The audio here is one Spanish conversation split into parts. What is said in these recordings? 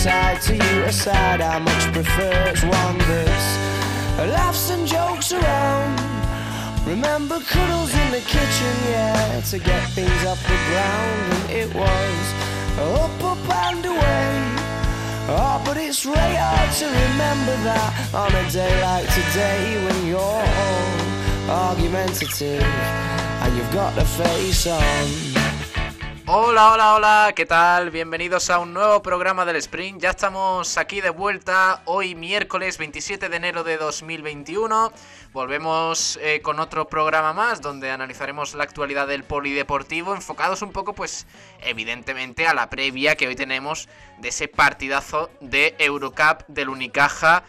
side to you, a side I much prefer. It's one that's laughs and jokes around. Remember cuddles in the kitchen, yeah, to get things off the ground, and it was up, up and away. Oh, but it's really hard to remember that on a day like today when you're all argumentative and you've got the face on. Hola, hola, hola, ¿qué tal? Bienvenidos a un nuevo programa del Sprint. Ya estamos aquí de vuelta hoy miércoles 27 de enero de 2021. Volvemos eh, con otro programa más donde analizaremos la actualidad del polideportivo enfocados un poco pues evidentemente a la previa que hoy tenemos de ese partidazo de Eurocup del Unicaja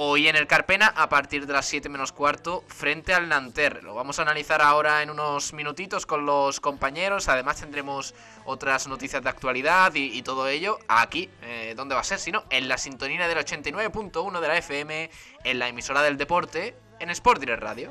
hoy en el Carpena a partir de las 7 menos cuarto frente al Nanterre. Lo vamos a analizar ahora en unos minutitos con los compañeros. Además tendremos otras noticias de actualidad y, todo ello aquí. Eh, ¿Dónde va a ser? Sino en la sintonía del 89.1 de la FM, en la emisora del deporte, en Sport Direct Radio.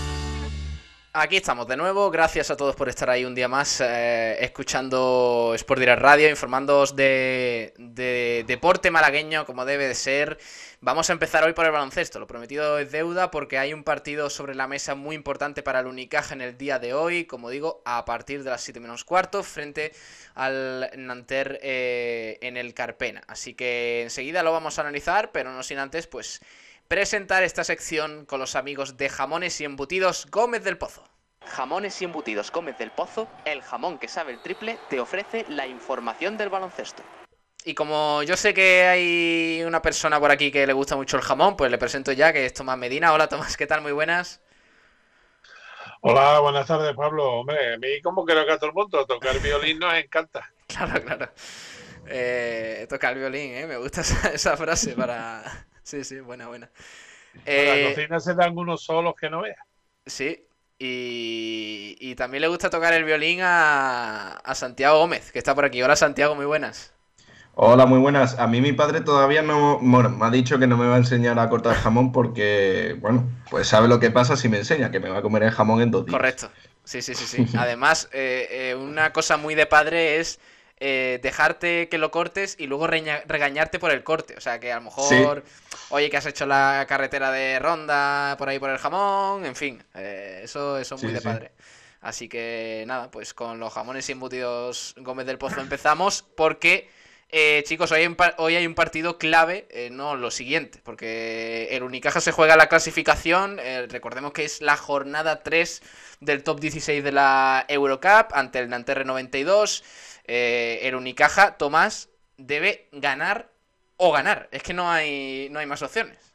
Aquí estamos de nuevo, gracias a todos por estar ahí un día más eh, escuchando Sport Direct Radio, informándoos de, de, deporte malagueño como debe de ser. Vamos a empezar hoy por el baloncesto, lo prometido es deuda porque hay un partido sobre la mesa muy importante para el Unicaja en el día de hoy, como digo, a partir de las 7 menos cuarto, frente al Nanter eh, en el Carpena. Así que enseguida lo vamos a analizar, pero no sin antes, pues presentar esta sección con los amigos de Jamones y Embutidos Gómez del Pozo. Jamones y Embutidos Gómez del Pozo, el jamón que sabe el triple, te ofrece la información del baloncesto. Y como yo sé que hay una persona por aquí que le gusta mucho el jamón, pues le presento ya, que es Tomás Medina. Hola Tomás, ¿qué tal? Muy buenas. Hola, buenas tardes Pablo. Hombre, a mí como creo que a todo el mundo tocar violín nos encanta. Claro, claro. Eh, tocar violín, ¿eh? Me gusta esa frase para, Sí, sí, buena, buena. En la eh, cocina se dan unos solos que no veas. Sí, y, también le gusta tocar el violín a, Santiago Gómez, que está por aquí. Hola Santiago, muy buenas. Hola, muy buenas. A mí mi padre todavía no bueno, me ha dicho que no me va a enseñar a cortar jamón porque, bueno, pues sabe lo que pasa si me enseña, que me va a comer el jamón en dos días. Correcto. Sí, sí, sí, sí. Además, eh, eh, una cosa muy de padre es eh, dejarte que lo cortes y luego regañarte por el corte. O sea, que a lo mejor, oye, que has hecho la carretera de ronda por ahí por el jamón, en fin, eh, eso, eso es muy de padre. Así que nada, pues con los jamones y embutidos Gómez del Pozo empezamos porque... Eh, chicos, hoy hay, un hoy hay un partido clave, no lo siguiente, porque el Unicaja se juega la clasificación, recordemos que es la jornada 3 del top 16 de la Eurocup ante el Nanterre 92 eh, el Unicaja, Tomás, debe ganar o ganar. Es que no hay, no hay más opciones.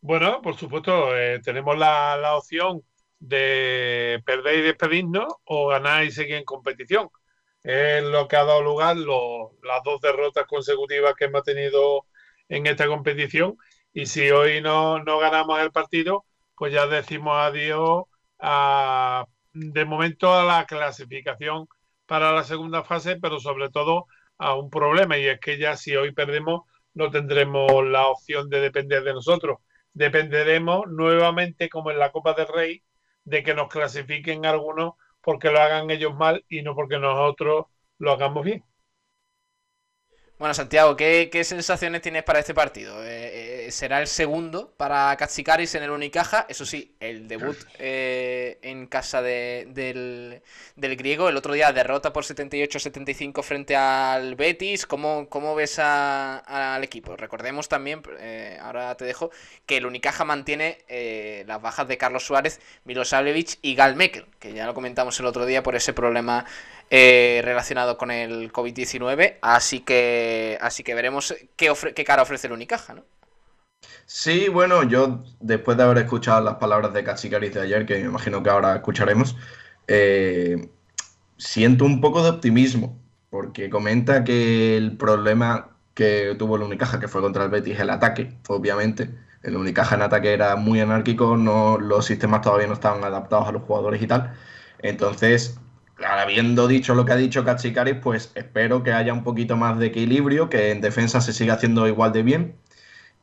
Bueno, por supuesto, eh, tenemos la, opción de perder y despedirnos o ganar y seguir en competición. Es lo que ha dado lugar las dos derrotas consecutivas que hemos tenido en esta competición. Y si hoy no, no ganamos el partido, pues ya decimos adiós a, de momento a la clasificación para la segunda fase, pero sobre todo a un problema y es que ya si hoy perdemos no tendremos la opción de depender de nosotros. Dependeremos nuevamente, como en la Copa del Rey, de que nos clasifiquen algunos porque lo hagan ellos mal y no porque nosotros lo hagamos bien. Bueno, Santiago, ¿qué, sensaciones tienes para este partido? Eh, eh, será el segundo para Katsikaris en el Unicaja. Eso sí, el debut eh, en casa del, griego. El otro día derrota por 78-75 frente al Betis. ¿Cómo, cómo ves al equipo? Recordemos también, ahora te dejo, que el Unicaja mantiene las bajas de Carlos Suárez, Milosavljevic y Gal Mekel, que ya lo comentamos el otro día por ese problema eh, relacionado con el COVID-19. Así que, así que veremos qué, qué cara ofrece el Unicaja, ¿no? Sí, bueno, yo después de haber escuchado las palabras de Cachicaris de ayer, que me imagino que ahora escucharemos, eh, siento un poco de optimismo, porque comenta que el problema que tuvo el Unicaja, que fue contra el Betis, el ataque, obviamente. El Unicaja en ataque era muy anárquico, no, los sistemas todavía no estaban adaptados a los jugadores y tal. Entonces, habiendo dicho lo que ha dicho Cachicaris, pues espero que haya un poquito más de equilibrio, que en defensa se siga haciendo igual de bien.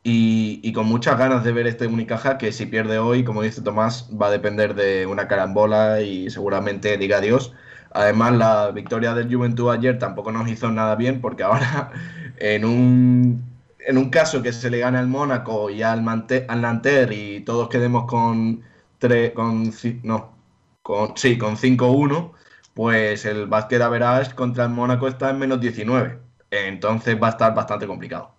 Y, con muchas ganas de ver este Unicaja, que si pierde hoy, como dice Tomás, va a depender de una carambola y seguramente diga adiós. Además, la victoria del Juventud ayer tampoco nos hizo nada bien, porque ahora en un, en un caso que se le gane al Mónaco y al, al Nanter y todos quedemos con, tres con, no, con, sí, con 5-1, pues el básquet average contra el Mónaco está en menos 19. Entonces va a estar bastante complicado.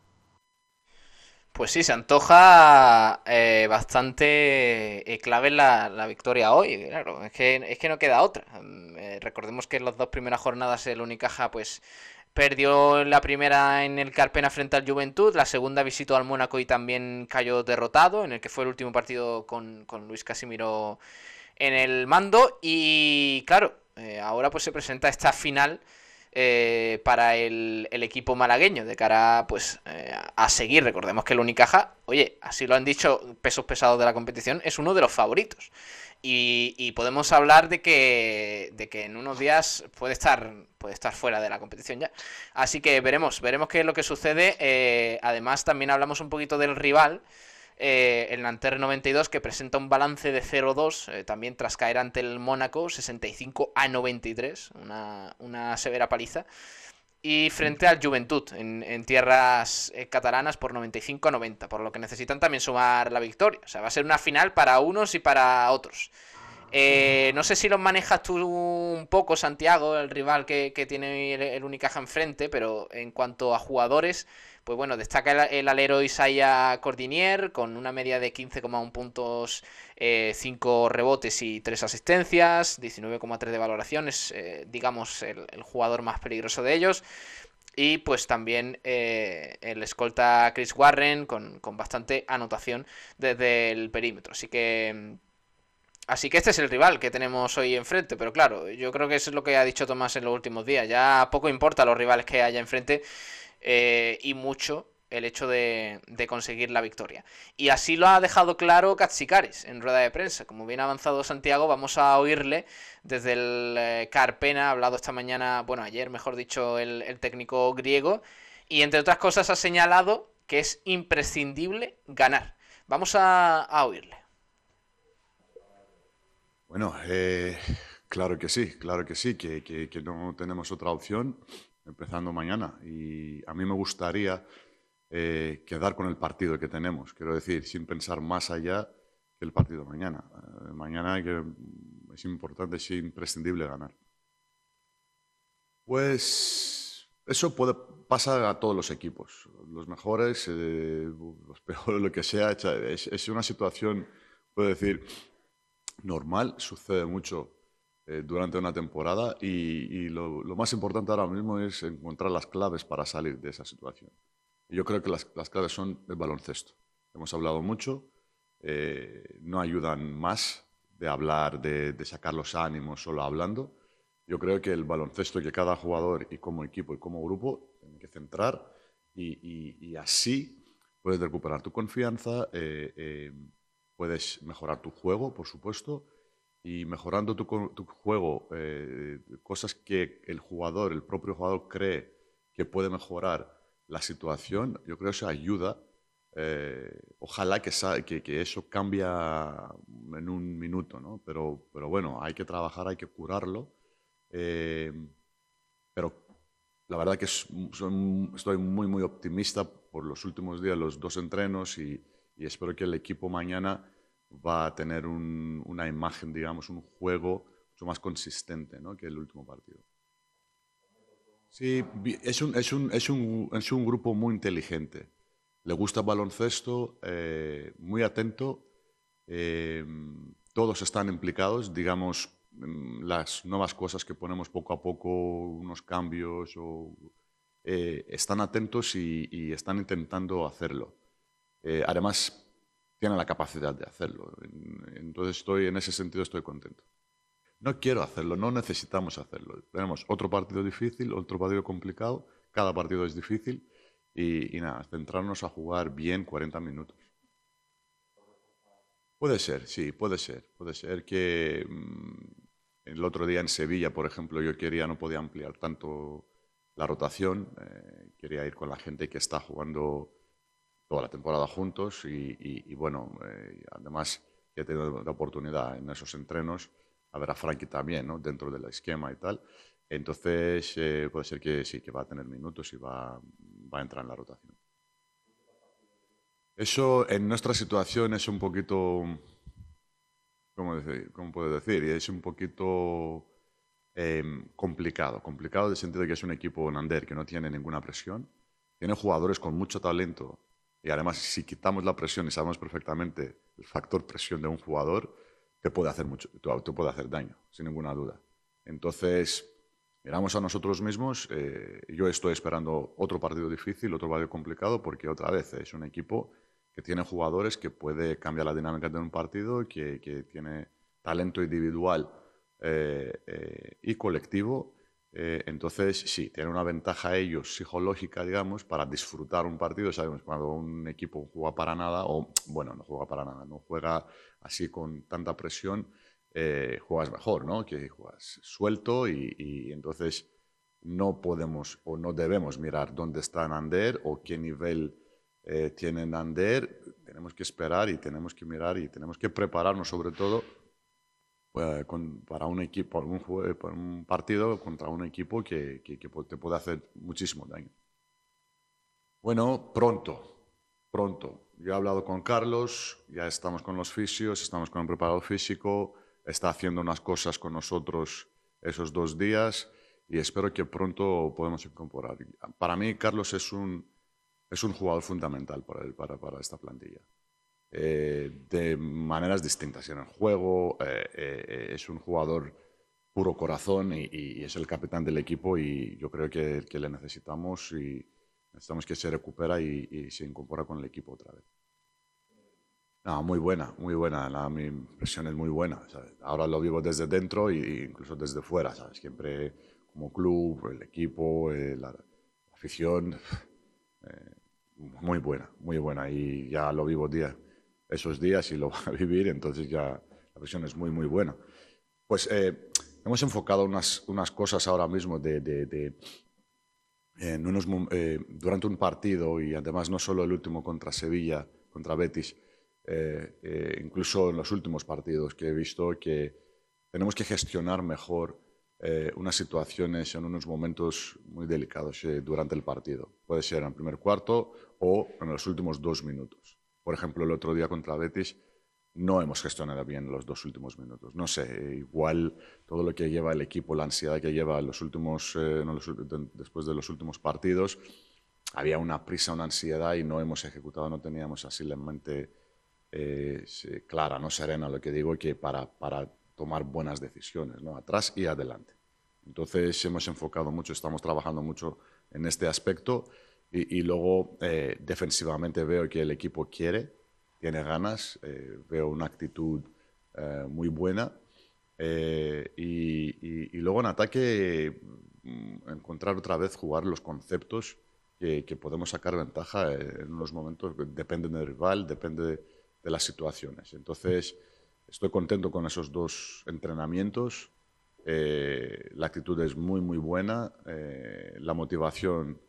Pues sí, se antoja eh, bastante eh, clave la, victoria hoy. Claro, es que, es que no queda otra. Mm, eh, recordemos que en las dos primeras jornadas el Unicaja pues perdió la primera en el Carpena frente al Juventud, la segunda visitó al Mónaco y también cayó derrotado, en el que fue el último partido con, con Luis Casimiro en el mando. Y claro, ahora pues se presenta esta final eh, para el, equipo malagueño de cara pues eh, a seguir. Recordemos que el Unicaja, oye, así lo han dicho pesos pesados de la competición, es uno de los favoritos. Y, podemos hablar de que, de que en unos días puede estar, puede estar fuera de la competición ya. Así que veremos, veremos qué es lo que sucede. además, también hablamos un poquito del rival eh, el Nanterre 92 que presenta un balance de 0-2, eh, también tras caer ante el Mónaco 65 a 93, una, una severa paliza. Y frente al Juventud en, tierras eh, catalanas por 95 a 90, por lo que necesitan también sumar la victoria. O sea, va a ser una final para unos y para otros. no sé si los manejas tú un poco, Santiago, el rival que, tiene el Unicaja enfrente, pero en cuanto a jugadores, pues bueno, destaca el, alero Isaiah Cordinier con una media de 15,1 puntos, 5 eh, rebotes y 3 asistencias, 19,3 de valoraciones, eh, digamos el, jugador más peligroso de ellos. Y pues también eh, el escolta Chris Warren con, bastante anotación desde el perímetro. Así que Así que este es el rival que tenemos hoy enfrente, pero claro, yo creo que eso es lo que ha dicho Tomás en los últimos días. Ya poco importa los rivales que haya enfrente, eh, y mucho el hecho de, conseguir la victoria. Y así lo ha dejado claro Katsikaris en rueda de prensa. Como bien ha avanzado Santiago, vamos a oírle desde el eh, Carpena, ha hablado esta mañana, bueno, ayer mejor dicho, el, técnico griego, y entre otras cosas ha señalado que es imprescindible ganar. Vamos a, oírle. Bueno, eh, claro que sí, claro que sí, que, que no tenemos otra opción empezando mañana. Y a mí me gustaría eh, quedar con el partido que tenemos, quiero decir, sin pensar más allá que el partido mañana. Eh, mañana que es importante, es imprescindible ganar. Pues eso puede pasar a todos los equipos, los mejores, eh, los peores, lo que sea. Es, es una situación, puedo decir, normal, sucede mucho eh, durante una temporada y, lo, más importante ahora mismo es encontrar las claves para salir de esa situación. Y yo creo que las, claves son el baloncesto. Hemos hablado mucho, eh, no ayudan más de hablar, de, sacar los ánimos solo hablando. Yo creo que el baloncesto que cada jugador y como equipo y como grupo tienen que centrar y, así puedes recuperar tu confianza, eh, puedes mejorar tu juego, por supuesto, y mejorando tu, tu juego, eh, cosas que el jugador, el propio jugador cree que puede mejorar la situación, yo creo que eso ayuda. Eh, ojalá que, que, que, eso cambia en un minuto, ¿no? Pero, pero bueno, hay que trabajar, hay que curarlo. Eh, pero la verdad que estoy muy, muy optimista por los últimos días, los dos entrenos y, espero que el equipo mañana va a tener una imagen, digamos, un juego mucho más consistente ¿no? que el último partido. Sí, es un, es un, es un, es un grupo muy inteligente. Le gusta el baloncesto, eh, muy atento. Eh, todos están implicados, digamos, las nuevas cosas que ponemos poco a poco, unos cambios, eh, están atentos y, están intentando hacerlo. además, tienen la capacidad de hacerlo. Entonces, estoy, en ese sentido, estoy contento. No quiero hacerlo, no necesitamos hacerlo. Tenemos otro partido difícil, otro partido complicado, cada partido es difícil y, nada, centrarnos a jugar bien 40 minutos. Puede ser, sí, puede ser. Puede ser que mm, el otro día en Sevilla, por ejemplo, yo quería, no podía ampliar tanto la rotación, eh, quería ir con la gente que está jugando toda la temporada juntos y, bueno, eh, además he tenido la oportunidad en esos entrenos a ver a Frankie también, ¿no? Dentro del esquema y tal. Entonces, eh, puede ser que sí, que va a tener minutos y va, va a entrar en la rotación. Eso en nuestra situación es un poquito, ¿cómo, decir? ¿cómo puedo decir? Es un poquito em, complicado. Complicado en el sentido de que es un equipo Nander que no tiene ninguna presión. Tiene jugadores con mucho talento. Y además, si quitamos la presión y sabemos perfectamente el factor presión de un jugador, te puede hacer mucho, te puede hacer daño, sin ninguna duda. Entonces, miramos a nosotros mismos. Eh, yo estoy esperando otro partido difícil, otro partido complicado, porque otra vez es un equipo que tiene jugadores que puede cambiar la dinámica de un partido, que, que tiene talento individual eh, eh, y colectivo eh, entonces, sí, tiene una ventaja ellos psicológica, digamos, para disfrutar un partido. Sabemos cuando un equipo juega para nada, o bueno, no juega para nada, no juega así con tanta presión, eh, juegas mejor, ¿no? Que juegas suelto y, entonces no podemos o no debemos mirar dónde está Nander o qué nivel eh, tiene Nander. Tenemos que esperar y tenemos que mirar y tenemos que prepararnos sobre todo eh, para un equipo, para un partido contra un equipo que, que, te puede hacer muchísimo daño. Bueno, pronto, pronto. Yo he hablado con Carlos, ya estamos con los fisios, estamos con el preparado físico, está haciendo unas cosas con nosotros esos dos días y espero que pronto podamos incorporar. Para mí, Carlos es un, es un jugador fundamental para, para, para esta plantilla. Eh, de maneras distintas en el juego. Eh, eh, es un jugador puro corazón y, es el capitán del equipo y yo creo que, que le necesitamos y necesitamos que se recupera y, se incorpora con el equipo otra vez. No, muy buena, muy buena. La, mi impresión es muy buena. Ahora lo vivo desde dentro e incluso desde fuera. ¿sabes? Siempre como club, el equipo, la, afición. muy buena, muy buena. Y ya lo vivo día, esos días y lo va a vivir, entonces ya la presión es muy, muy buena. Pues eh, hemos enfocado unas, unas cosas ahora mismo de, de, en unos, eh, durante un partido y además no solo el último contra Sevilla, contra Betis, eh, incluso en los últimos partidos que he visto que tenemos que gestionar mejor unas situaciones en unos momentos muy delicados durante el partido. Puede ser en el primer cuarto o en los últimos dos minutos. Por ejemplo, el otro día contra Betis no hemos gestionado bien los dos últimos minutos. No sé, igual todo lo que lleva el equipo, la ansiedad que lleva los últimos, eh, después de los últimos partidos, había una prisa, una ansiedad y no hemos ejecutado, no teníamos así la mente eh, clara, no serena, lo que digo, que para, para tomar buenas decisiones, ¿no? atrás y adelante. Entonces hemos enfocado mucho, estamos trabajando mucho en este aspecto y, luego eh, defensivamente veo que el equipo quiere, tiene ganas, eh, veo una actitud eh, muy buena. Y, luego en ataque mm, encontrar otra vez jugar los conceptos que, que, podemos sacar ventaja en unos momentos, depende del rival, depende de, las situaciones. Entonces, estoy contento con esos dos entrenamientos. la actitud es muy, muy buena. la motivación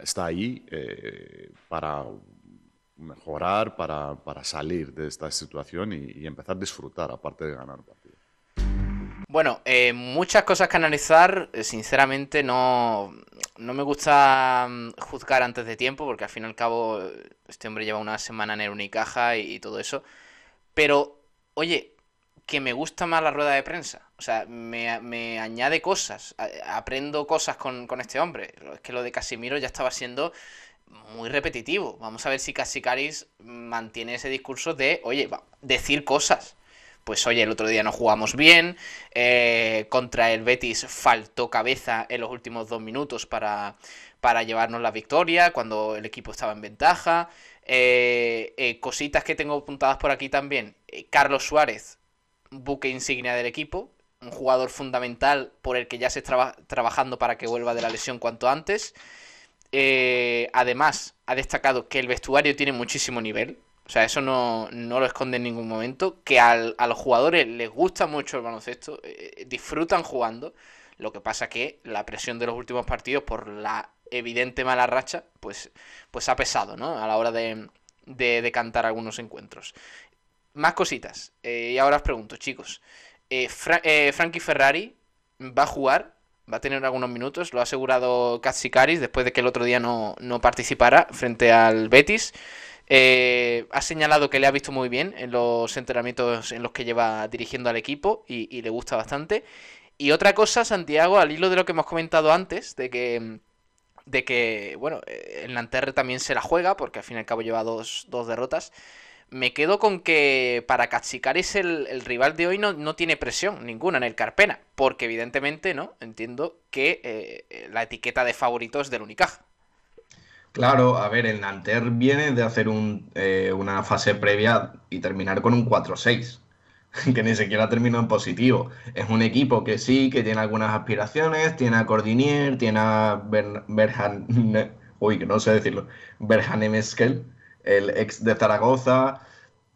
está ahí eh, para mejorar, para, para, salir de esta situación y, empezar a disfrutar, aparte de ganar partido. Bueno, eh, muchas cosas que analizar. Eh, sinceramente, no, no me gusta mm, juzgar antes de tiempo, porque al fin y al cabo este hombre lleva una semana en el Unicaja y, y todo eso. Pero, oye, que me gusta más la rueda de prensa. O sea, me, añade cosas. Aprendo cosas con, con, este hombre. Es que lo de Casimiro ya estaba siendo muy repetitivo. Vamos a ver si Casicaris mantiene ese discurso de, oye, va, decir cosas pues oye, el otro día no jugamos bien, eh, contra el Betis faltó cabeza en los últimos dos minutos para, para llevarnos la victoria, cuando el equipo estaba en ventaja. Eh, eh, cositas que tengo apuntadas por aquí también. Carlos Suárez, buque insignia del equipo, un jugador fundamental por el que ya se está trabajando para que vuelva de la lesión cuanto antes. además, ha destacado que el vestuario tiene muchísimo nivel. O sea, eso no, lo esconde en ningún momento. Que a los jugadores les gusta mucho el baloncesto, eh, eh, disfrutan jugando. Lo que pasa que la presión de los últimos partidos por la evidente mala racha, pues, pues ha pesado, ¿no? A la hora de, de, cantar algunos encuentros. Más cositas. Eh, y ahora os pregunto, chicos. Frankie Ferrari va a jugar, va a tener algunos minutos, lo ha asegurado Katsikaris después de que el otro día no, no participara frente al Betis. Eh, ha señalado que le ha visto muy bien en los entrenamientos en los que lleva dirigiendo al equipo y, le gusta bastante. Y otra cosa, Santiago, al hilo de lo que hemos comentado antes, de que, de que bueno, eh, el Nanterre también se la juega, porque al fin y al cabo lleva dos, derrotas. Me quedo con que para Katsikaris el, el rival de hoy no, no, tiene presión ninguna en el Carpena, porque evidentemente, ¿no? Entiendo que eh, la etiqueta de favoritos del Unicaja. Claro, a ver, el Nanter viene de hacer eh, una fase previa y terminar con un 4-6, que ni siquiera terminó en positivo. Es un equipo que sí, que tiene algunas aspiraciones, tiene a Cordinier, tiene a Berhan, uy, que no sé decirlo, Berhanemeskel, el ex de Zaragoza,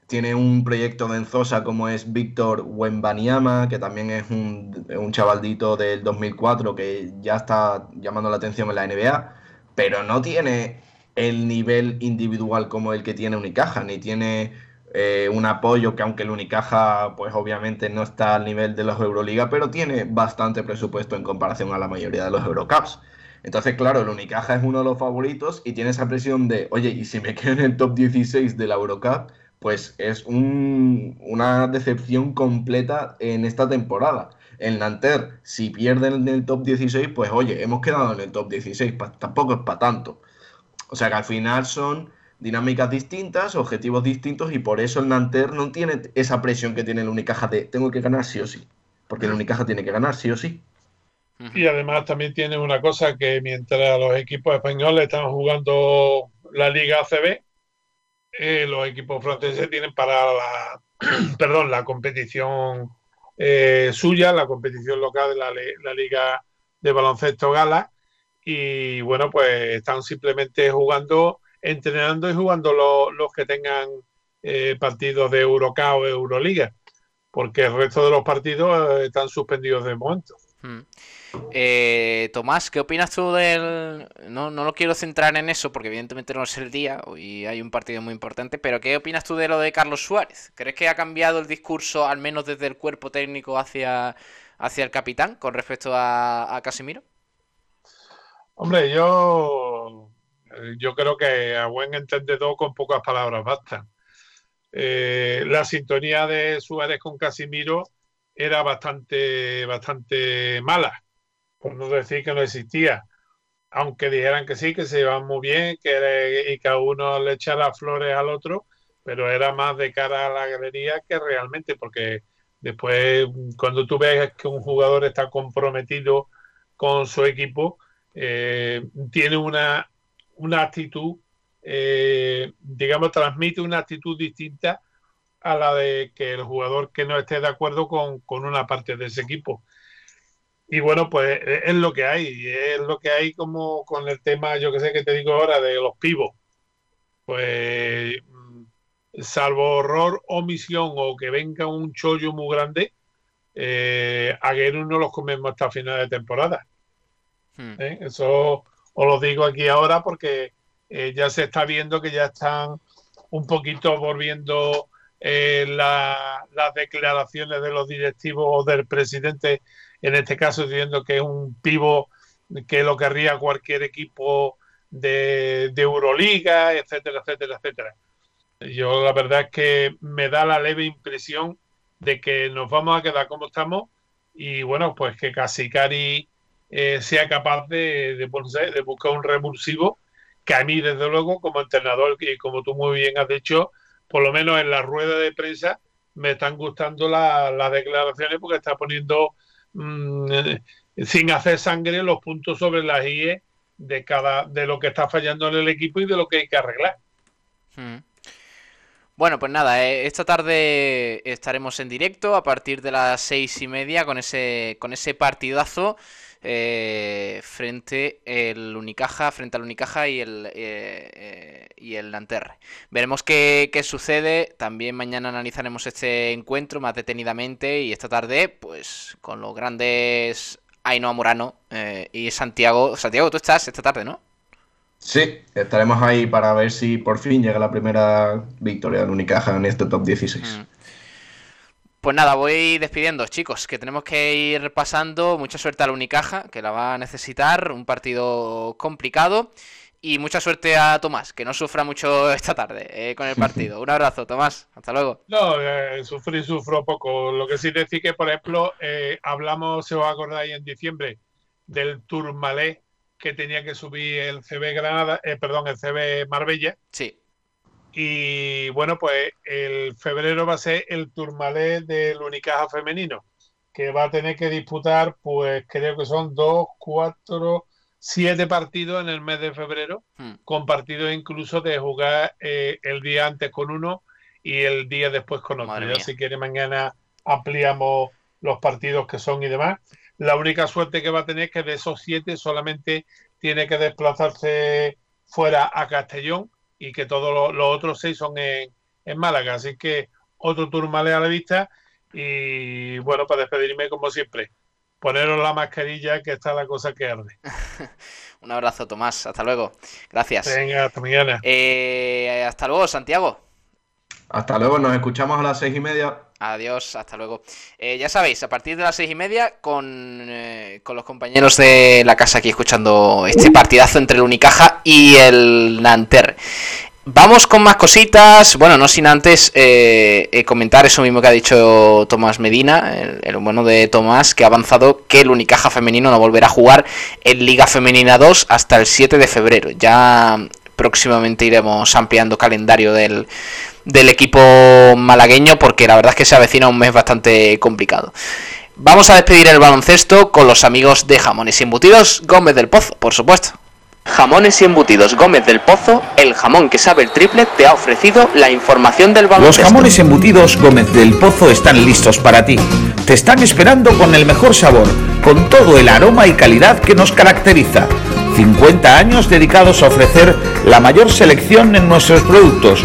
tiene un proyecto de Enzosa como es Víctor Wembaniama, que también es un, un chavaldito del 2004 que ya está llamando la atención en la NBA pero no tiene el nivel individual como el que tiene Unicaja, ni tiene eh, un apoyo que aunque el Unicaja pues obviamente no está al nivel de los Euroliga, pero tiene bastante presupuesto en comparación a la mayoría de los Eurocups. Entonces, claro, el Unicaja es uno de los favoritos y tiene esa presión de, oye, y si me quedo en el top 16 de la Eurocup, pues es una decepción completa en esta temporada. El Nanter, si pierden en el top 16, pues oye, hemos quedado en el top 16, tampoco es para tanto. O sea que al final son dinámicas distintas, objetivos distintos y por eso el Nanter no tiene esa presión que tiene el Unicaja de tengo que ganar sí o sí, porque el Unicaja tiene que ganar sí o sí. Y además también tiene una cosa que mientras los equipos españoles están jugando la Liga ACB, eh, los equipos franceses tienen para la, perdón, la competición eh, suya, la competición local de la, Liga de Baloncesto Gala. Y bueno, pues están simplemente jugando, entrenando y jugando los que tengan eh, partidos de Eurocup o Euroliga, porque el resto de los partidos eh, están suspendidos de momento. Hmm. Eh, Tomás, ¿qué opinas tú del.? No, no lo quiero centrar en eso porque, evidentemente, no es el día y hay un partido muy importante. Pero, ¿qué opinas tú de lo de Carlos Suárez? ¿Crees que ha cambiado el discurso, al menos desde el cuerpo técnico, hacia, hacia el capitán con respecto a, Casimiro? Hombre, yo. Yo creo que a buen entendedor, con pocas palabras basta. Eh, la sintonía de Suárez con Casimiro era bastante, bastante mala por no decir que no existía. Aunque dijeran que sí, que se iban muy bien que, y que a uno le echara flores al otro, pero era más de cara a la galería que realmente, porque después cuando tú ves que un jugador está comprometido con su equipo, eh, tiene una, una actitud, eh, digamos, transmite una actitud distinta a la de que el jugador que no esté de acuerdo con, con una parte de ese equipo. Y bueno, pues e, es lo que hay, es lo que hay como con el tema, yo que sé que te digo ahora, de los pivos. Pues mm, salvo horror, omisión o que venga un chollo muy grande, eh, a no los comemos hasta final de temporada. Hmm. ¿Eh? Eso os lo digo aquí ahora porque eh, ya se está viendo que ya están un poquito volviendo eh, las declaraciones de los directivos o del presidente, en este caso diciendo que es un pivo que lo querría cualquier equipo de, de Euroliga, etcétera, etcétera, etcétera. Yo la verdad es que me da la leve impresión de que nos vamos a quedar como estamos y bueno, pues que Casicari eh, sea capaz de, de, buscar un revulsivo que a mí, desde luego, como entrenador, y como tú muy bien has dicho, por lo menos en la rueda de prensa, me están gustando las declaraciones porque está poniendo mm, sin hacer sangre los puntos sobre las IE de cada de lo que está fallando en el equipo y de lo que hay que arreglar. Hmm. Bueno, pues nada, eh, esta tarde estaremos en directo a partir de las seis y media con ese, con ese partidazo eh, frente el Unicaja, frente al Unicaja y el eh, y el Nanterre. Veremos qué, qué, sucede. También mañana analizaremos este encuentro más detenidamente y esta tarde, pues con los grandes Ainhoa Morano y Santiago. Santiago, tú estás esta tarde, ¿no? Sí, estaremos ahí para ver si por fin llega la primera victoria del Unicaja en este top 16. Mm. Pues nada, voy despidiendo, chicos, que tenemos que ir pasando. Mucha suerte al Unicaja, que la va a necesitar. Un partido complicado. Y mucha suerte a Tomás, que no sufra mucho esta tarde eh, con el partido. Un abrazo, Tomás. Hasta luego. No, eh, sufrí, sufro poco. Lo que sí decir que, por ejemplo, eh, hablamos, se os acordáis, en diciembre del Tourmalet que tenía que subir el CB Granada, eh, perdón, el CB Marbella. Sí. Y bueno, pues el febrero va a ser el Turmalé del Unicaja femenino, que va a tener que disputar, pues creo que son dos, cuatro, siete partidos en el mes de febrero, hmm. con partidos incluso de jugar eh, el día antes con uno y el día después con otro. Ya si quiere mañana ampliamos los partidos que son y demás. La única suerte que va a tener es que de esos siete solamente tiene que desplazarse fuera a Castellón y que todos los, otros seis son en, Málaga. Así que otro turmale a la vista y bueno, para despedirme como siempre, poneros la mascarilla que está la cosa que arde. Un abrazo, Tomás. Hasta luego. Gracias. Venga, hasta mañana. Eh, hasta luego, Santiago. Hasta luego, nos escuchamos a las seis y media. Adiós, hasta luego. Eh, ya sabéis, a partir de las seis y media, con, eh, con, los compañeros de la casa aquí escuchando este partidazo entre el Unicaja y el Nanter. Vamos con más cositas. Bueno, no sin antes eh, comentar eso mismo que ha dicho Tomás Medina, el, el, bueno de Tomás, que ha avanzado que el Unicaja femenino no volverá a jugar en Liga Femenina 2 hasta el 7 de febrero. Ya próximamente iremos ampliando calendario del, del equipo malagueño porque la verdad es que se avecina un mes bastante complicado. Vamos a despedir el baloncesto con los amigos de Jamones y Embutidos Gómez del Pozo, por supuesto. Jamones y Embutidos Gómez del Pozo, el jamón que sabe el triple, te ha ofrecido la información del baloncesto. Los jamones embutidos Gómez del Pozo están listos para ti. Te están esperando con el mejor sabor, con todo el aroma y calidad que nos caracteriza 50 años dedicados a ofrecer la mayor selección en nuestros productos.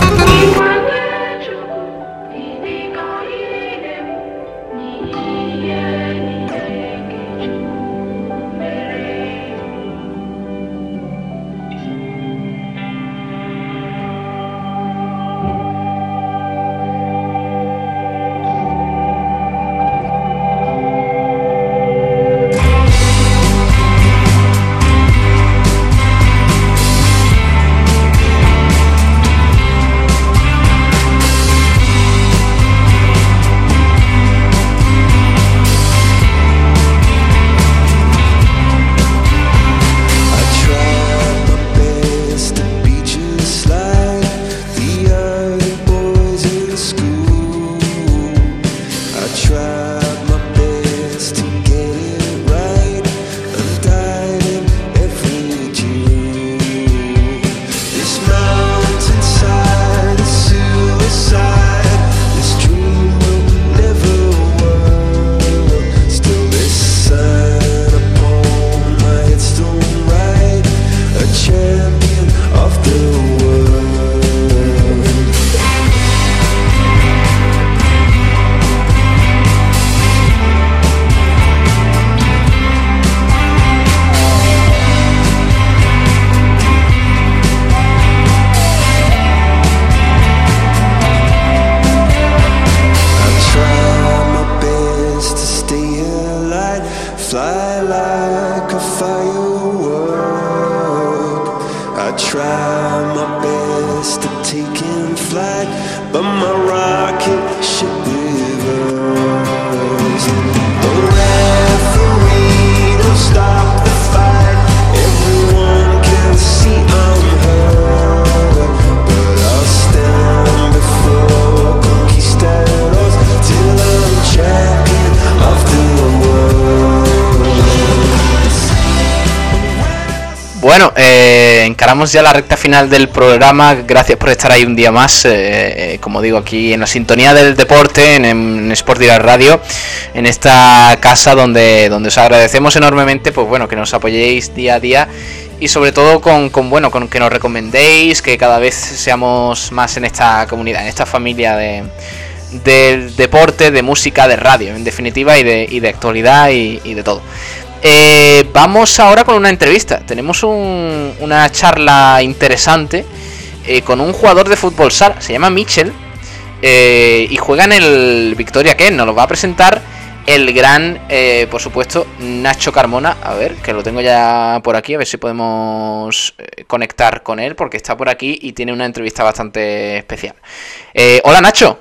Ya la recta final del programa. Gracias por estar ahí un día más. Eh, eh, como digo, aquí en la sintonía del deporte, en, Sport Direct Radio, en esta casa donde, donde os agradecemos enormemente, pues bueno, que nos apoyéis día a día y sobre todo con, bueno, con que nos recomendéis, que cada vez seamos más en esta comunidad, en esta familia de del deporte, de música, de radio, en definitiva, y de, actualidad y de todo. Eh, vamos ahora con una entrevista. Tenemos una charla interesante eh, con un jugador de fútbol sala. Se llama Mitchell. Eh, y juega en el Victoria Ken. Nos lo va a presentar el gran, por supuesto, Nacho Carmona. A ver, que lo tengo ya por aquí. A ver si podemos conectar con él. Porque está por aquí y tiene una entrevista bastante especial. hola Nacho.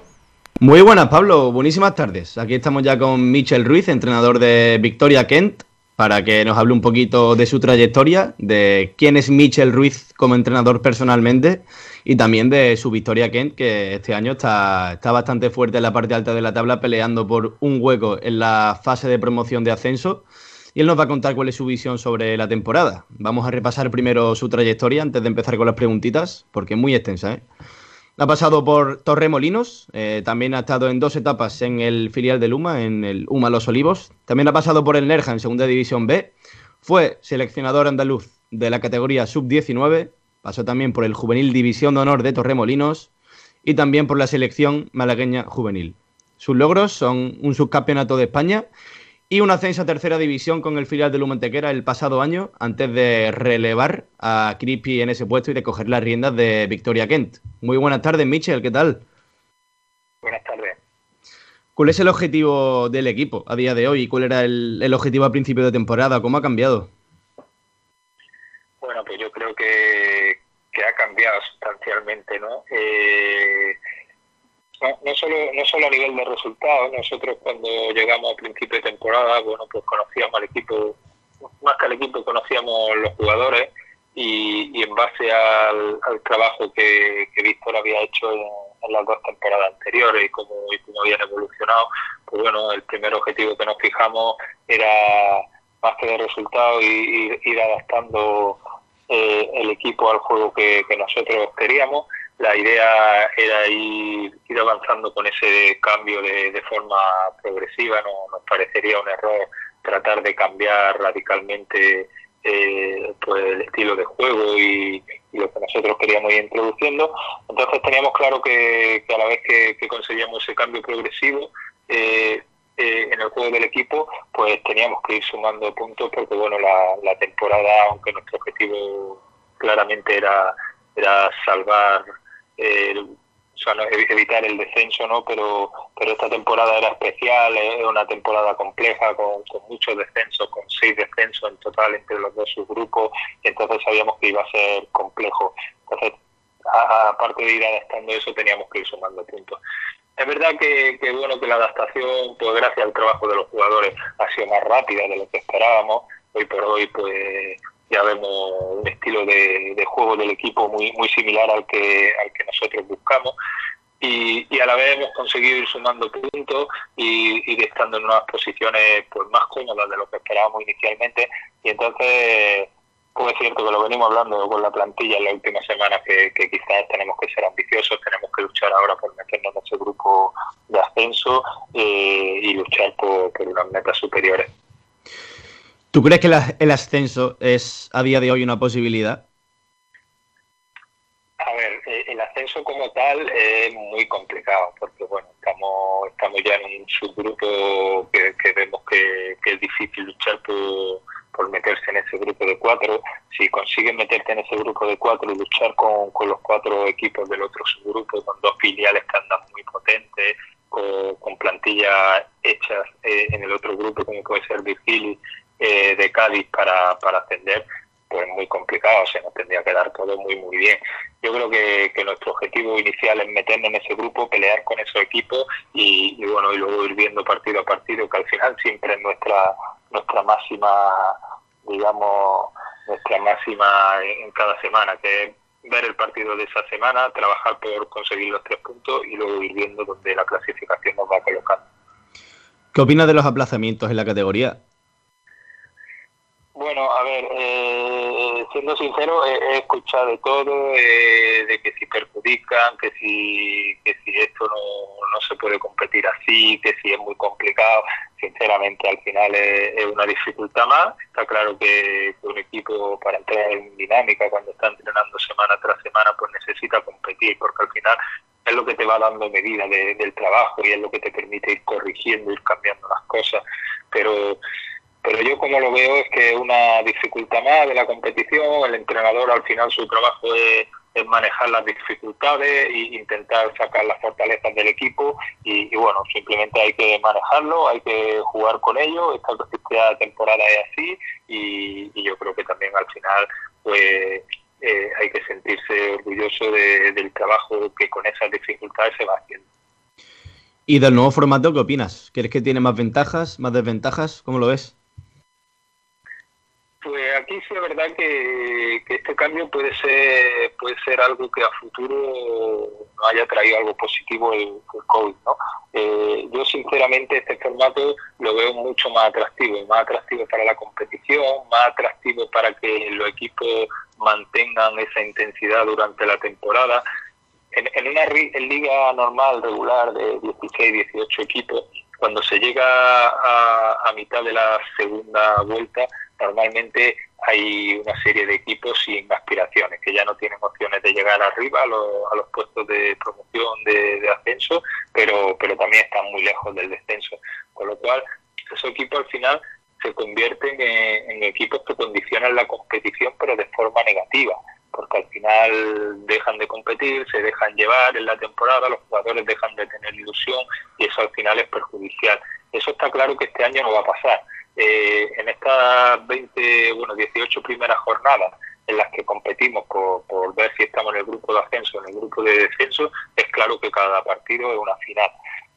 Muy buenas, Pablo. Buenísimas tardes. Aquí estamos ya con Mitchell Ruiz, entrenador de Victoria Kent para que nos hable un poquito de su trayectoria, de quién es Michel Ruiz como entrenador personalmente y también de su Victoria Kent, que este año está, está bastante fuerte en la parte alta de la tabla, peleando por un hueco en la fase de promoción de ascenso. Y él nos va a contar cuál es su visión sobre la temporada. Vamos a repasar primero su trayectoria antes de empezar con las preguntitas, porque es muy extensa. ¿eh? Ha pasado por Torremolinos, eh, también ha estado en dos etapas en el filial de Luma, en el UMA Los Olivos. También ha pasado por el Nerja en Segunda División B. Fue seleccionador andaluz de la categoría Sub-19. Pasó también por el Juvenil División de Honor de Torremolinos y también por la selección malagueña juvenil. Sus logros son un subcampeonato de España y un ascenso a tercera división con el filial de Lumentequera el pasado año, antes de relevar a Creepy en ese puesto y de coger las riendas de Victoria Kent. Muy buenas tardes, Michel, ¿qué tal? Buenas tardes. ¿Cuál es el objetivo del equipo a día de hoy? ¿Cuál era el, objetivo a principio de temporada? ¿Cómo ha cambiado? Bueno, pues yo creo que, ha cambiado sustancialmente, ¿no? Eh, no, solo, no solo a nivel de resultados, nosotros cuando llegamos a principio de temporada, bueno, pues conocíamos al equipo, más que al equipo conocíamos los jugadores y, en base al, trabajo que, Víctor había hecho en, las dos temporadas anteriores y cómo, habían evolucionado, pues bueno, el primer objetivo que nos fijamos era más que de resultados y, ir adaptando eh, el equipo al juego que nosotros queríamos la idea era ir, avanzando con ese cambio de, forma progresiva, no nos parecería un error tratar de cambiar radicalmente eh, pues el estilo de juego y, lo que nosotros queríamos ir introduciendo. Entonces teníamos claro que, a la vez que, conseguíamos ese cambio progresivo eh, eh, en el juego del equipo, pues teníamos que ir sumando puntos porque bueno la, la temporada, aunque nuestro objetivo claramente era, era salvar eh, o sea, evitar el descenso, ¿no? Pero, pero esta temporada era especial, es una temporada compleja con, muchos descensos, con seis descensos en total entre los dos subgrupos, y entonces sabíamos que iba a ser complejo. Entonces, aparte de ir adaptando eso, teníamos que ir sumando puntos. Es verdad que, que, bueno que la adaptación, pues gracias al trabajo de los jugadores, ha sido más rápida de lo que esperábamos. Hoy por hoy, pues ya vemos un estilo de, juego del equipo muy muy similar al que al que nosotros buscamos y, y a la vez hemos conseguido ir sumando puntos y ir estando en unas posiciones pues más cómodas de lo que esperábamos inicialmente y entonces pues es cierto que lo venimos hablando con la plantilla en las últimas semanas que, quizás tenemos que ser ambiciosos, tenemos que luchar ahora por meternos en ese grupo de ascenso eh, y luchar por, por unas metas superiores. ¿Tú crees que el ascenso es a día de hoy una posibilidad? A ver, eh, el ascenso como tal es muy complicado porque bueno, estamos ya en un subgrupo que, vemos que, es difícil luchar por, por, meterse en ese grupo de cuatro. Si consigues meterte en ese grupo de cuatro y luchar con, los cuatro equipos del otro subgrupo, con dos filiales que andan muy potentes, con, con plantillas hechas eh, en el otro grupo como puede ser Virgili, eh, de Cádiz para, para ascender, pues muy complicado, se nos tendría que dar todo muy muy bien. Yo creo que, nuestro objetivo inicial es meternos en ese grupo, pelear con esos equipos y, y, bueno y luego ir viendo partido a partido, que al final siempre es nuestra nuestra máxima, digamos, nuestra máxima en cada semana, que es ver el partido de esa semana, trabajar por conseguir los tres puntos y luego ir viendo dónde la clasificación nos va colocando. ¿Qué opinas de los aplazamientos en la categoría? Bueno, a ver, eh, siendo sincero, he, escuchado de todo, eh, de que si perjudican, que si, que si esto no, no, se puede competir así, que si es muy complicado. Sinceramente, al final es, una dificultad más. Está claro que, un equipo para entrar en dinámica, cuando está entrenando semana tras semana, pues necesita competir, porque al final es lo que te va dando medida del trabajo y es lo que te permite ir corrigiendo, ir cambiando las cosas. Pero pero yo como lo veo es que una dificultad más de la competición, el entrenador al final su trabajo es, manejar las dificultades e intentar sacar las fortalezas del equipo y, bueno, simplemente hay que manejarlo, hay que jugar con ello, esta, esta temporada es así y, yo creo que también al final pues eh, hay que sentirse orgulloso del trabajo que con esas dificultades se va haciendo. ¿Y del nuevo formato qué opinas? ¿Crees que tiene más ventajas, más desventajas? ¿Cómo lo ves? Pues aquí sí es verdad que, este cambio puede ser puede ser algo que a futuro haya traído algo positivo el, COVID, ¿no? Eh, yo sinceramente este formato lo veo mucho más atractivo, más atractivo para la competición, más atractivo para que los equipos mantengan esa intensidad durante la temporada. En, una liga normal, regular, de 16, 18 equipos, cuando se llega a mitad de la segunda vuelta, normalmente hay una serie de equipos sin aspiraciones, que ya no tienen opciones de llegar arriba a, los puestos de promoción, de, ascenso, pero, pero también están muy lejos del descenso. Con lo cual, esos equipos al final se convierten en, equipos que condicionan la competición, pero de forma negativa, porque al final dejan de competir, se dejan llevar en la temporada, los jugadores dejan de tener ilusión y eso al final es perjudicial. Eso está claro que este año no va a pasar eh, en estas 20, bueno, 18 primeras jornadas en las que competimos por, ver si estamos en el grupo de ascenso en el grupo de descenso, es claro que cada partido es una final.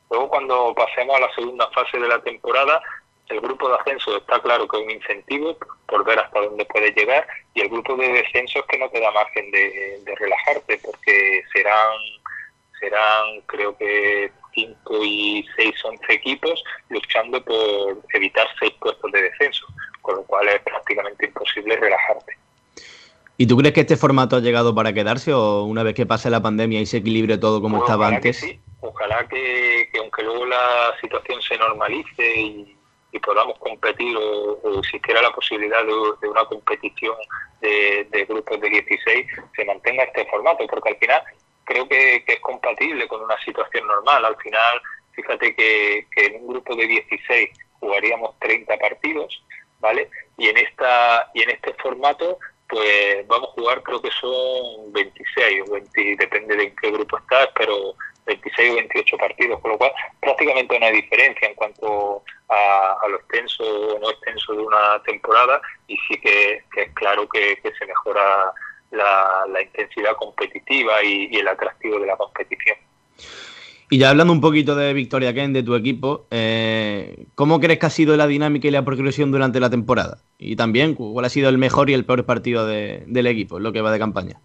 Luego cuando pasemos a la segunda fase de la temporada, el grupo de ascenso está claro que es un incentivo por ver hasta dónde puede llegar y el grupo de descenso es que no te da margen de, de relajarte porque serán, serán creo que 5 y 6, 11 equipos luchando por evitar 6 puestos de descenso, con lo cual es prácticamente imposible relajarte. ¿Y tú crees que este formato ha llegado para quedarse o una vez que pase la pandemia y se equilibre todo como estaba antes? sí. Ojalá que, aunque luego la situación se normalice y, podamos competir o, existiera la posibilidad de, una competición de, de, grupos de 16, se mantenga este formato, porque al final creo que, es compatible con una situación normal. Al final, fíjate que, en un grupo de 16 jugaríamos 30 partidos, ¿vale? Y en esta y en este formato pues vamos a jugar creo que son 26 o 20, depende de en qué grupo estás, pero 26 o 28 partidos, con lo cual prácticamente no hay diferencia en cuanto a, lo extenso o no extenso de una temporada y sí que, es claro que se mejora la, intensidad competitiva y, el atractivo de la competición. Y ya hablando un poquito de Victoria Ken, de tu equipo, eh, ¿cómo crees que ha sido la dinámica y la progresión durante la temporada? Y también, ¿cuál ha sido el mejor y el peor partido del equipo, lo que va de campaña?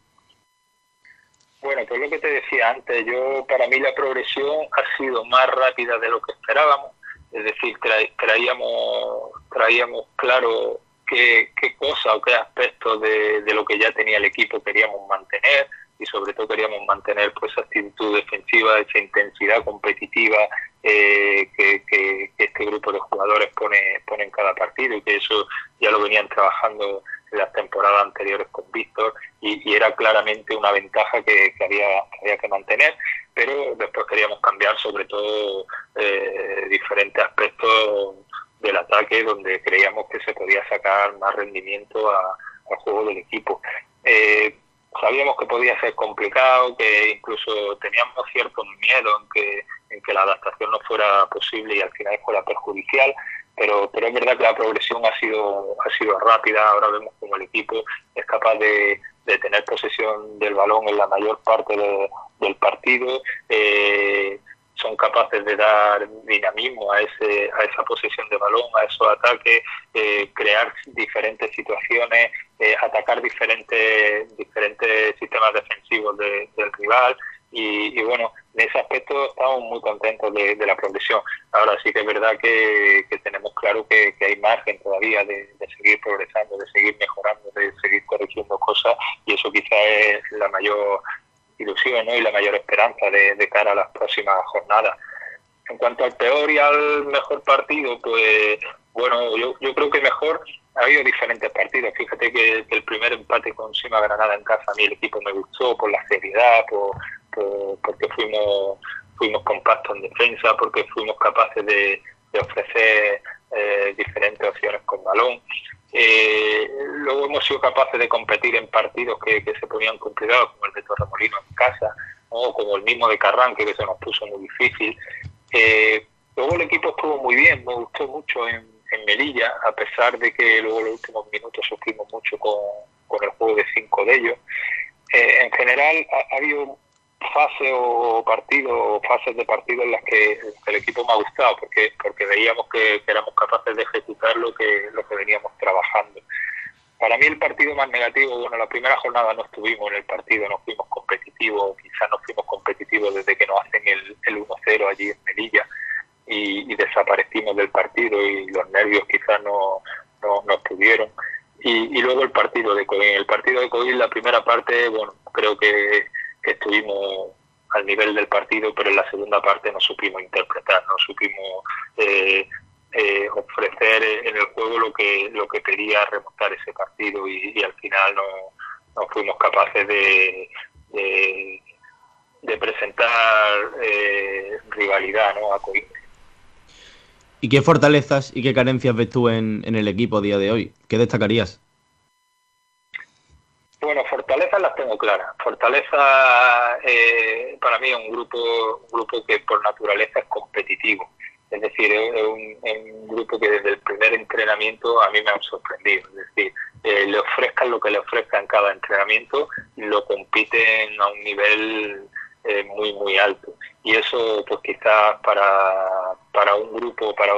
Bueno, pues lo que te decía antes, yo para mí la progresión ha sido más rápida de lo que esperábamos, es decir, traíamos, traíamos claro qué, qué cosa o qué aspectos de, lo que ya tenía el equipo queríamos mantener y sobre todo queríamos mantener pues esa actitud defensiva, esa intensidad competitiva eh, que, este grupo de jugadores pone, pone en cada partido y que eso ya lo venían trabajando en las temporadas anteriores con Víctor y, era claramente una ventaja que, había, había que mantener, pero después queríamos cambiar sobre todo eh, diferentes aspectos del ataque donde creíamos que se podía sacar más rendimiento al juego del equipo. Eh, sabíamos que podía ser complicado, que incluso teníamos cierto miedo en que, en que la adaptación no fuera posible y al final fuera perjudicial, pero, pero es verdad que la progresión ha sido, ha sido rápida, ahora vemos como el equipo es capaz de, de tener posesión del balón en la mayor parte del partido, eh, son capaces de dar dinamismo a, ese, a esa posesión de balón, a esos ataques, eh, crear diferentes situaciones, eh, atacar diferentes, diferentes sistemas defensivos del rival y, bueno, en ese aspecto estamos muy contentos de, la progresión. Ahora sí que es verdad que, tenemos claro que, hay margen todavía de, seguir progresando, de seguir mejorando, de seguir corrigiendo cosas y eso quizá es la mayor ilusión y la mayor esperanza de, cara a las próximas jornadas. En cuanto al peor y al mejor partido, pues bueno, yo, yo creo que mejor ha habido diferentes partidos. Fíjate que, el primer empate con Sima Granada en casa, a mí el equipo me gustó por la seriedad, por, porque fuimos, fuimos compactos en defensa, porque fuimos capaces de, ofrecer eh, diferentes opciones con balón. Eh, luego hemos sido capaces de competir en partidos que, se ponían complicados, como el de Torremolino en casa, o como el mismo de Carranque, que se nos puso muy difícil. Eh, luego el equipo estuvo muy bien, me gustó mucho en, Melilla, a pesar de que luego los últimos minutos sufrimos mucho con, el juego de cinco de ellos. Eh, en general ha, habido fases o partidos, fases de partido en las que el equipo me ha gustado, porque porque veíamos que, éramos capaces de ejecutar lo que lo que veníamos trabajando. Para mí el partido más negativo, bueno, la primera jornada no estuvimos en el partido, no fuimos competitivos, quizás no fuimos competitivos desde que nos hacen el, el 1-0 allí en Melilla y, desaparecimos del partido y los nervios quizás no, no, no pudieron. Y, luego el partido de Coín. El partido de Coín, la primera parte, bueno, creo que, estuvimos al nivel del partido, pero en la segunda parte no supimos interpretar, no supimos eh, eh, ofrecer en el juego lo que lo que quería remontar ese partido y, al final no, no, fuimos capaces de, de, presentar eh, rivalidad ¿no? a Coín. ¿Y qué fortalezas y qué carencias ves tú en, el equipo a día de hoy? ¿Qué destacarías? Bueno, fortalezas las tengo claras. Fortaleza eh, para mí es un grupo, un grupo que por naturaleza es competitivo. Es decir, es un, grupo que desde el primer entrenamiento a mí me ha sorprendido. Es decir, eh, le ofrezcan lo que le ofrezcan cada entrenamiento, lo compiten a un nivel eh, muy, muy alto y eso pues quizás para, para un grupo para,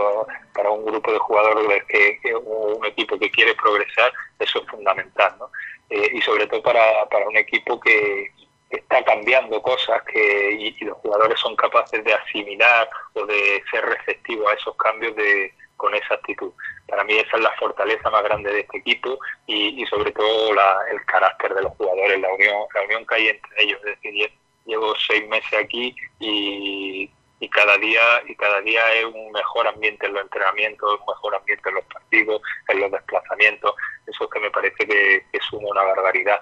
para un grupo de jugadores que, un equipo que quiere progresar eso es fundamental ¿no? Eh, y sobre todo para, para un equipo que, está cambiando cosas que y, los jugadores son capaces de asimilar o de ser receptivos a esos cambios de con esa actitud. Para mí esa es la fortaleza más grande de este equipo y, y sobre todo la, el carácter de los jugadores, la unión, la unión que hay entre ellos. Es decir, llevo seis meses aquí y, cada día y cada día es un mejor ambiente en los entrenamientos, un mejor ambiente en los partidos, en los desplazamientos. Eso es que me parece que, que suma una barbaridad.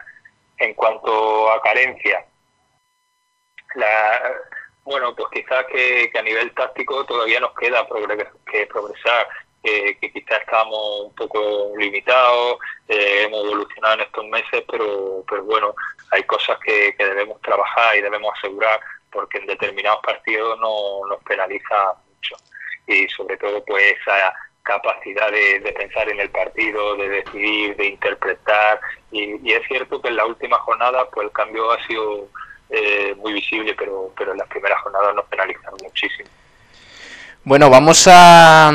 En cuanto a carencia, la, bueno, pues quizás que, a nivel táctico todavía nos queda que progresar que, quizás estamos un poco limitados, eh, hemos evolucionado en estos meses, pero, pero bueno, hay cosas que, debemos trabajar y debemos asegurar porque en determinados partidos no, nos penaliza mucho. Y sobre todo pues esa capacidad de, pensar en el partido, de decidir, de interpretar. Y, es cierto que en la última jornada pues el cambio ha sido eh, muy visible, pero, pero en las primeras jornadas nos penalizan muchísimo. Bueno, vamos a,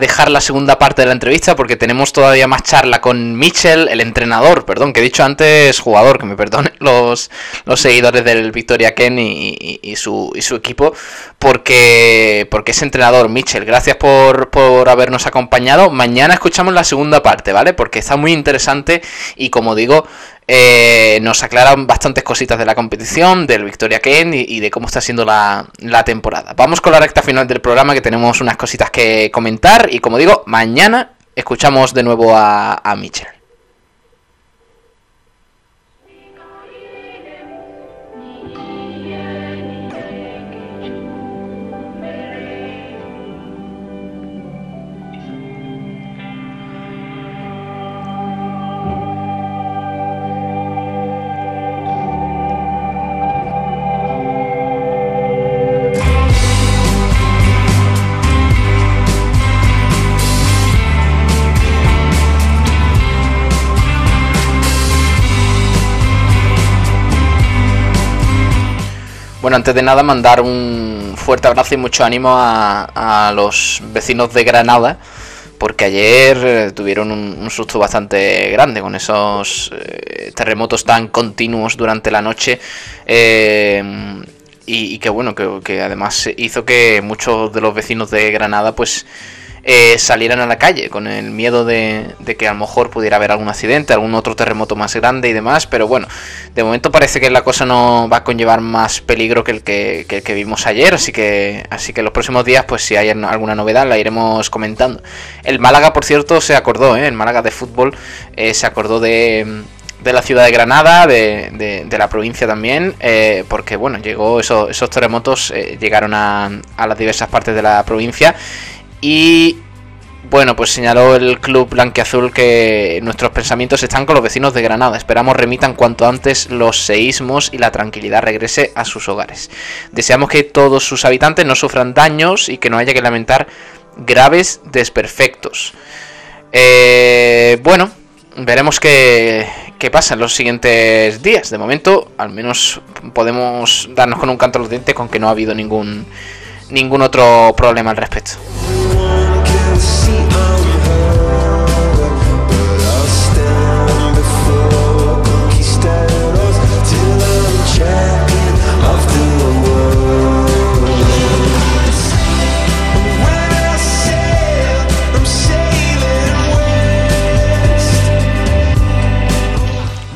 dejar la segunda parte de la entrevista porque tenemos todavía más charla con Mitchell, el entrenador, perdón, que he dicho antes jugador, que me perdonen los, los seguidores del Victoria Ken y, su, y su equipo, porque, porque es entrenador Mitchell. Gracias por, por habernos acompañado. Mañana escuchamos la segunda parte, ¿vale? Porque está muy interesante y como digo, eh, nos aclaran bastantes cositas de la competición, del Victoria Ken y, de cómo está siendo la, temporada. Vamos con la recta final del programa que tenemos unas cositas que comentar y como digo, mañana escuchamos de nuevo a, a Michel. Antes de nada mandar un fuerte abrazo y mucho ánimo a, los vecinos de Granada, porque ayer eh, tuvieron un, susto bastante grande con esos eh, terremotos tan continuos durante la noche. Eh, y, que bueno, que, que, además hizo que muchos de los vecinos de Granada pues eh, salieran a la calle con el miedo de, que a lo mejor pudiera haber algún accidente, algún otro terremoto más grande y demás, pero bueno, de momento parece que la cosa no va a conllevar más peligro que el que, que, vimos ayer, así que, así que los próximos días, pues si hay alguna novedad, la iremos comentando. El Málaga, por cierto, se acordó, ¿eh? el Málaga de fútbol eh, se acordó de, la ciudad de Granada, de, la provincia también, eh, porque bueno, llegó esos, terremotos, llegaron a, a las diversas partes de la provincia y bueno, pues señaló el club blanqueazul que nuestros pensamientos están con los vecinos de Granada. Esperamos remitan cuanto antes los seísmos y la tranquilidad regrese a sus hogares. Deseamos que todos sus habitantes no sufran daños y que no haya que lamentar graves desperfectos. Eh, bueno, veremos qué, qué, pasa en los siguientes días. De momento, al menos podemos darnos con un canto a dientes con que no ha habido ningún, ningún otro problema al respecto.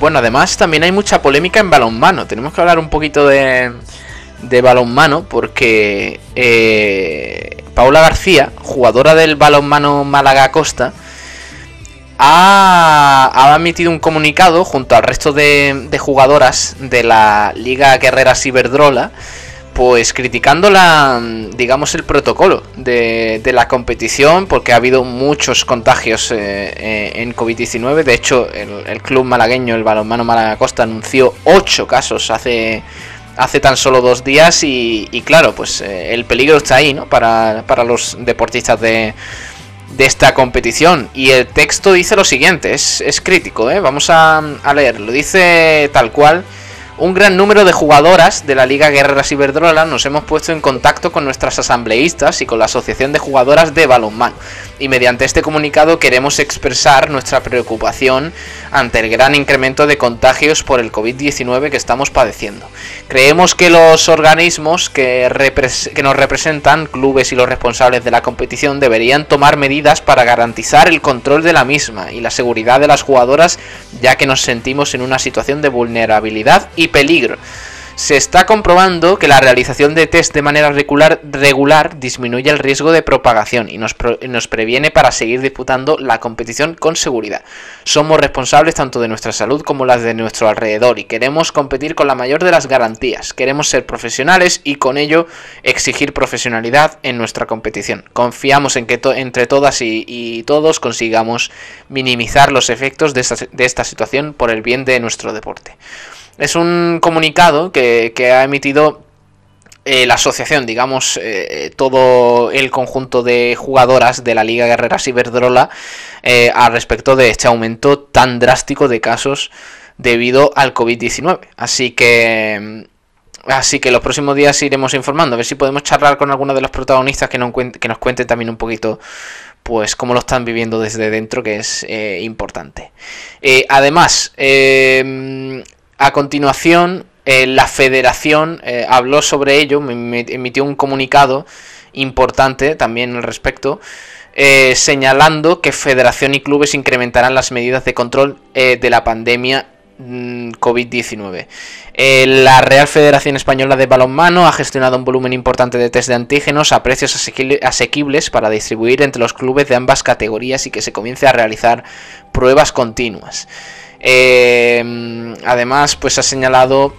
Bueno, además también hay mucha polémica en balonmano. Tenemos que hablar un poquito de, de balonmano porque eh, Paula García, jugadora del balonmano Málaga Costa, ha, emitido un comunicado junto al resto de, de jugadoras de la Liga Guerrera Ciberdrola pues criticando la, digamos, el protocolo de, la competición, porque ha habido muchos contagios eh, eh, en COVID-19. De hecho, el, club malagueño, el balonmano Málaga Costa, anunció ocho casos hace, hace tan solo dos días. Y, claro, pues eh, el peligro está ahí, ¿no? Para, para los deportistas de, de esta competición. Y el texto dice lo siguiente, es, es crítico, ¿eh? Vamos a, a leerlo. Dice tal cual un gran número de jugadoras de la Liga Guerrera Ciberdrola nos hemos puesto en contacto con nuestras asambleístas y con la Asociación de Jugadoras de Balonmano. Y mediante este comunicado queremos expresar nuestra preocupación ante el gran incremento de contagios por el COVID-19 que estamos padeciendo. Creemos que los organismos que, que nos representan, clubes y los responsables de la competición, deberían tomar medidas para garantizar el control de la misma y la seguridad de las jugadoras, ya que nos sentimos en una situación de vulnerabilidad y peligro. Se está comprobando que la realización de test de manera regular, regular disminuye el riesgo de propagación y nos, nos, previene para seguir disputando la competición con seguridad. Somos responsables tanto de nuestra salud como las de nuestro alrededor y queremos competir con la mayor de las garantías. Queremos ser profesionales y con ello exigir profesionalidad en nuestra competición. Confiamos en que entre todas y, todos consigamos minimizar los efectos de esta situación por el bien de nuestro deporte. Es un comunicado que, ha emitido eh, la asociación, digamos, eh, todo el conjunto de jugadoras de la Liga Guerrera Ciberdrola eh, al respecto de este aumento tan drástico de casos debido al COVID-19. Así que... Así que los próximos días iremos informando, a ver si podemos charlar con alguno de los protagonistas que nos, que nos cuenten también un poquito pues cómo lo están viviendo desde dentro, que es importante. además, a continuación, eh, la federación eh, habló sobre ello, emitió un comunicado importante también al respecto, eh, señalando que federación y clubes incrementarán las medidas de control de la pandemia mm, COVID-19. la Real Federación Española de Balonmano ha gestionado un volumen importante de test de antígenos a precios asequibles para distribuir entre los clubes de ambas categorías y que se comience a realizar pruebas continuas. Eh, además, pues ha señalado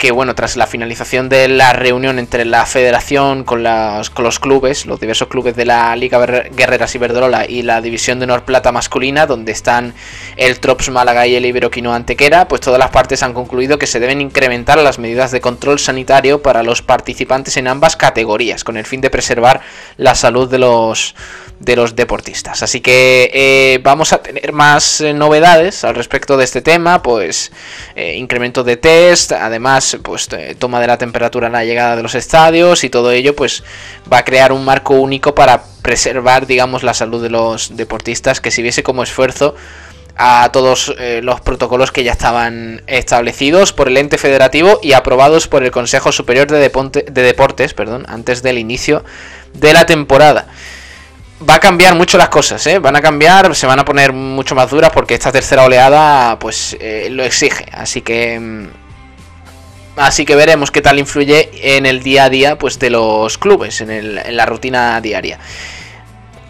que bueno, tras la finalización de la reunión entre la federación con, los clubes, los diversos clubes de la Liga Guerrera Ciberdrola y la División de Honor Plata masculina, donde están el Trops Málaga y el Iberoquino Antequera, pues todas las partes han concluido que se deben incrementar las medidas de control sanitario para los participantes en ambas categorías, con el fin de preservar la salud de los de los deportistas. Así que eh, vamos a tener más eh, novedades al respecto de este tema, pues eh, incremento de test, además pues toma de la temperatura en la llegada de los estadios y todo ello pues va a crear un marco único para preservar digamos la salud de los deportistas que si viese como esfuerzo a todos los protocolos que ya estaban establecidos por el ente federativo y aprobados por el Consejo Superior de, de Deportes perdón, antes del inicio de la temporada va a cambiar mucho las cosas, ¿eh? Van a cambiar, se van a poner mucho más duras porque esta tercera oleada, pues, eh, lo exige. Así que... Mm, así que veremos qué tal influye en el día a día, pues, de los clubes, en, en la rutina diaria.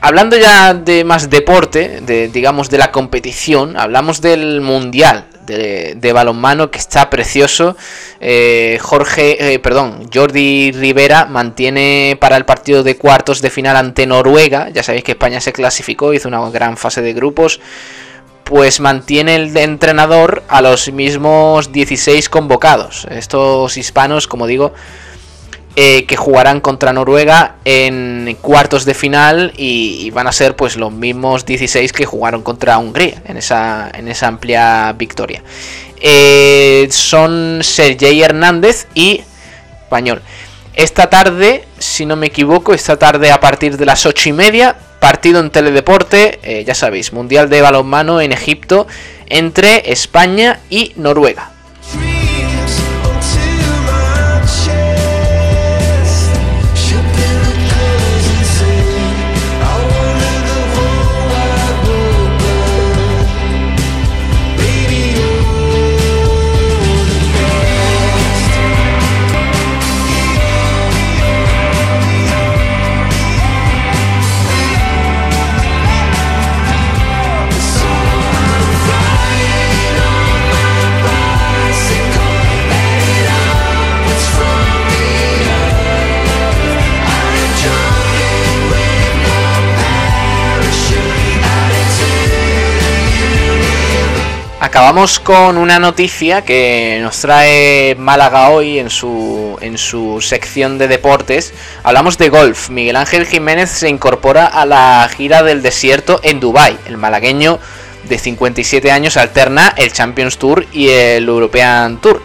Hablando ya de más deporte, de, digamos de la competición, hablamos del Mundial de, balonmano que está precioso. Eh, Jorge, eh, perdón, Jordi Rivera mantiene para el partido de cuartos de final ante Noruega. Ya sabéis que España se clasificó, hizo una gran fase de grupos. Pues mantiene el entrenador a los mismos 16 convocados. Estos hispanos, como digo, eh, que jugarán contra Noruega en cuartos de final y, van a ser pues los mismos 16 que jugaron contra Hungría en esa, en esa amplia victoria. Eh, son Sergei Hernández y Español. Esta tarde, si no me equivoco, esta tarde a partir de las 8 y media, partido en Teledeporte, eh, ya sabéis, Mundial de Balonmano en Egipto entre España y Noruega. Acabamos con una noticia que nos trae Málaga hoy en su, en su sección de deportes. Hablamos de golf. Miguel Ángel Jiménez se incorpora a la gira del desierto en Dubai. El malagueño de 57 años alterna el Champions Tour y el European Tour.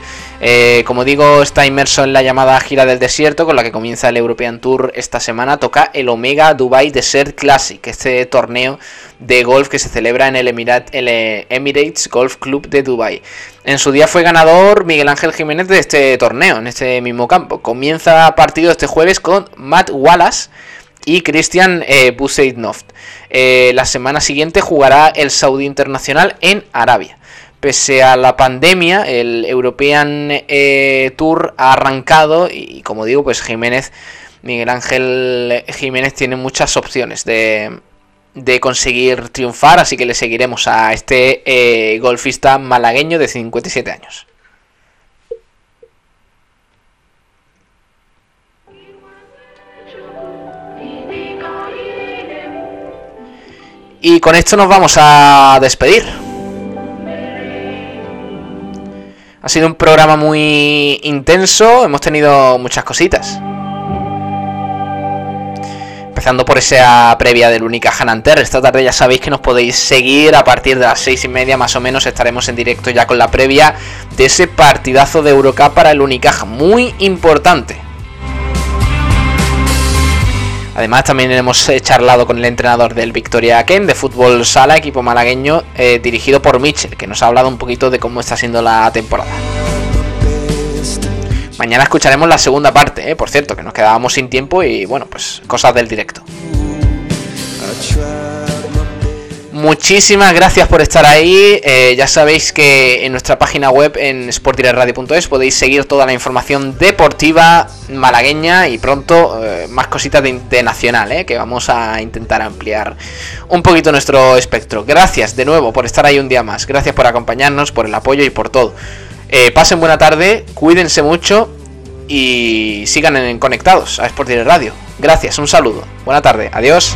Eh, como digo, está inmerso en la llamada gira del desierto, con la que comienza el European Tour esta semana. Toca el Omega Dubai Desert Classic, este torneo de golf que se celebra en el, el Emirates Golf Club de Dubai. En su día fue ganador Miguel Ángel Jiménez de este torneo, en este mismo campo. Comienza partido este jueves con Matt Wallace y Christian eh, eh, la semana siguiente jugará el Saudi Internacional en Arabia. Pese a la pandemia, el European eh, Tour ha arrancado y, como digo, pues Jiménez, Miguel Ángel Jiménez tiene muchas opciones de, de conseguir triunfar, así que le seguiremos a este eh, golfista malagueño de 57 años. Y con esto nos vamos a despedir. Ha sido un programa muy intenso, hemos tenido muchas cositas. Empezando por esa previa del Unicaja Nanter. Esta tarde ya sabéis que nos podéis seguir a partir de las seis y media más o menos. Estaremos en directo ya con la previa de ese partidazo de Eurocup para el Unicaja. Muy importante. Además, también hemos eh, charlado con el entrenador del Victoria Ken de fútbol sala, equipo malagueño, eh, dirigido por Mitchell, que nos ha hablado un poquito de cómo está siendo la temporada. Mañana escucharemos la segunda parte, eh, por cierto, que nos quedábamos sin tiempo y bueno, pues cosas del directo. Muchísimas gracias por estar ahí. Eh, ya sabéis que en nuestra página web en sportdireradio.es podéis seguir toda la información deportiva malagueña y pronto eh, más cositas de, nacional, eh, que vamos a intentar ampliar un poquito nuestro espectro. Gracias de nuevo por estar ahí un día más. Gracias por acompañarnos, por el apoyo y por todo. pasen buena tarde, cuídense mucho y sigan conectados a Sport Radio. Gracias, un saludo. Buena tarde, adiós.